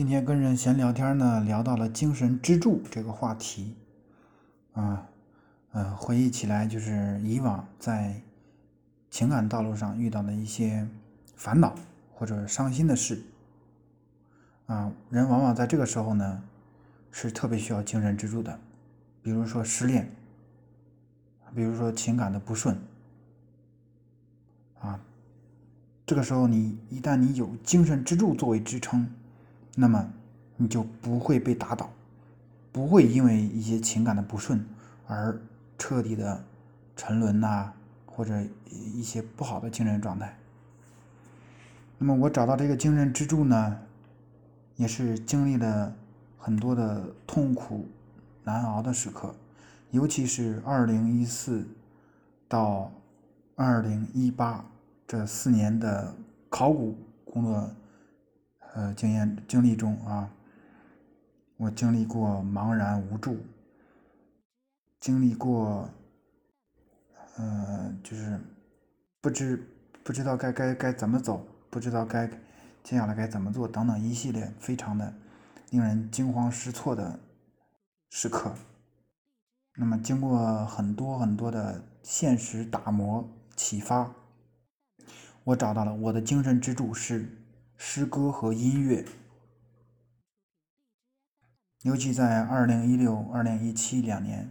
今天跟人闲聊天呢，聊到了精神支柱这个话题，啊，呃，回忆起来就是以往在情感道路上遇到的一些烦恼或者伤心的事，啊，人往往在这个时候呢，是特别需要精神支柱的，比如说失恋，比如说情感的不顺，啊，这个时候你一旦你有精神支柱作为支撑。那么你就不会被打倒，不会因为一些情感的不顺而彻底的沉沦呐，或者一些不好的精神状态。那么我找到这个精神支柱呢，也是经历了很多的痛苦难熬的时刻，尤其是二零一四到二零一八这四年的考古工作。呃，经验经历中啊，我经历过茫然无助，经历过，呃，就是不知不知道该该该怎么走，不知道该接下来该怎么做等等一系列非常的令人惊慌失措的时刻。那么，经过很多很多的现实打磨启发，我找到了我的精神支柱是。诗歌和音乐，尤其在二零一六、二零一七两年，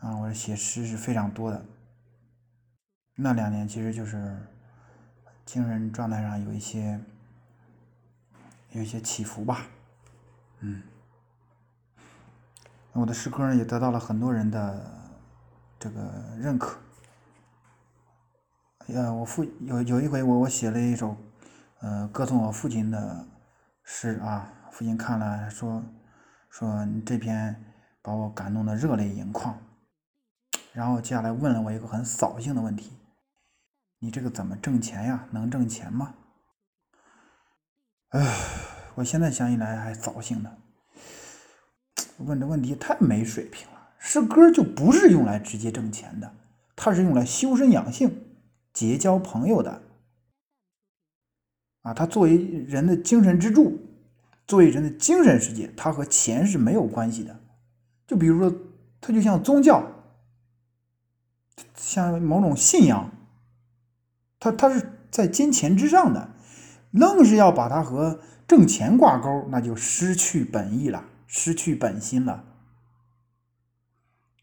啊，我写诗是非常多的。那两年其实就是精神状态上有一些有一些起伏吧，嗯，我的诗歌呢也得到了很多人的这个认可。呃，我父有有一回我我写了一首。呃，歌颂我父亲的诗啊，父亲看了说说你这篇把我感动的热泪盈眶，然后接下来问了我一个很扫兴的问题：你这个怎么挣钱呀？能挣钱吗？唉，我现在想起来还扫兴呢。问这问题太没水平了。诗歌就不是用来直接挣钱的，它是用来修身养性、结交朋友的。啊，它作为人的精神支柱，作为人的精神世界，它和钱是没有关系的。就比如说，它就像宗教，像某种信仰，它它是在金钱之上的，愣是要把它和挣钱挂钩，那就失去本意了，失去本心了。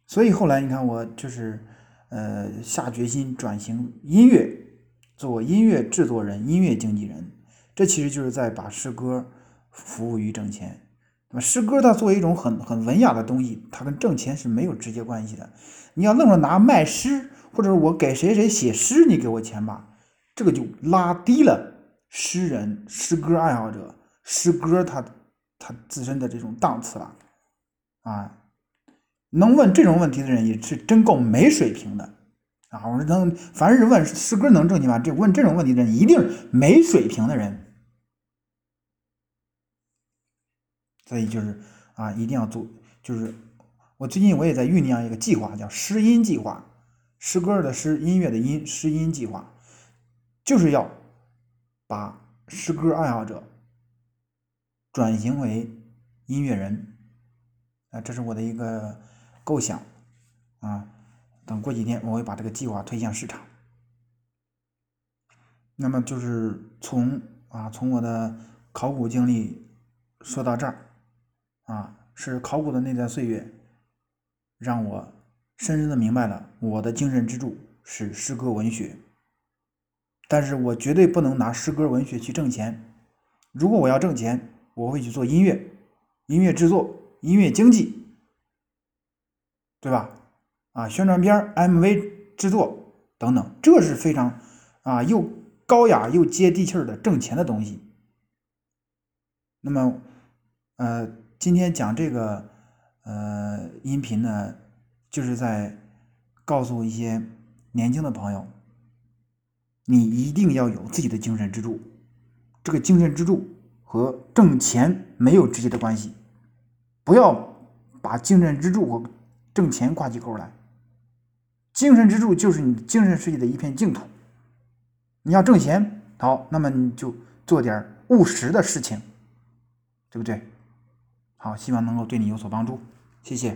所以后来你看，我就是呃下决心转型音乐。做音乐制作人、音乐经纪人，这其实就是在把诗歌服务于挣钱。那么，诗歌它作为一种很很文雅的东西，它跟挣钱是没有直接关系的。你要愣着拿卖诗，或者我给谁谁写诗，你给我钱吧，这个就拉低了诗人、诗歌爱好者、诗歌他他自身的这种档次了。啊，能问这种问题的人也是真够没水平的。啊，我说能，凡是问诗歌能挣钱吗？这问这种问题的人一定没水平的人。所以就是啊，一定要做。就是我最近我也在酝酿一个计划，叫诗音计划，诗歌的诗，音乐的音，诗音计划，就是要把诗歌爱好者转型为音乐人。啊，这是我的一个构想啊。等过几天，我会把这个计划推向市场。那么就是从啊，从我的考古经历说到这儿，啊，是考古的那段岁月，让我深深的明白了我的精神支柱是诗歌文学。但是我绝对不能拿诗歌文学去挣钱。如果我要挣钱，我会去做音乐、音乐制作、音乐经济，对吧？啊，宣传片、MV 制作等等，这是非常啊又高雅又接地气儿的挣钱的东西。那么，呃，今天讲这个呃音频呢，就是在告诉一些年轻的朋友，你一定要有自己的精神支柱，这个精神支柱和挣钱没有直接的关系，不要把精神支柱和挣钱挂起钩来。精神支柱就是你精神世界的一片净土。你要挣钱，好，那么你就做点务实的事情，对？不对？好，希望能够对你有所帮助，谢谢。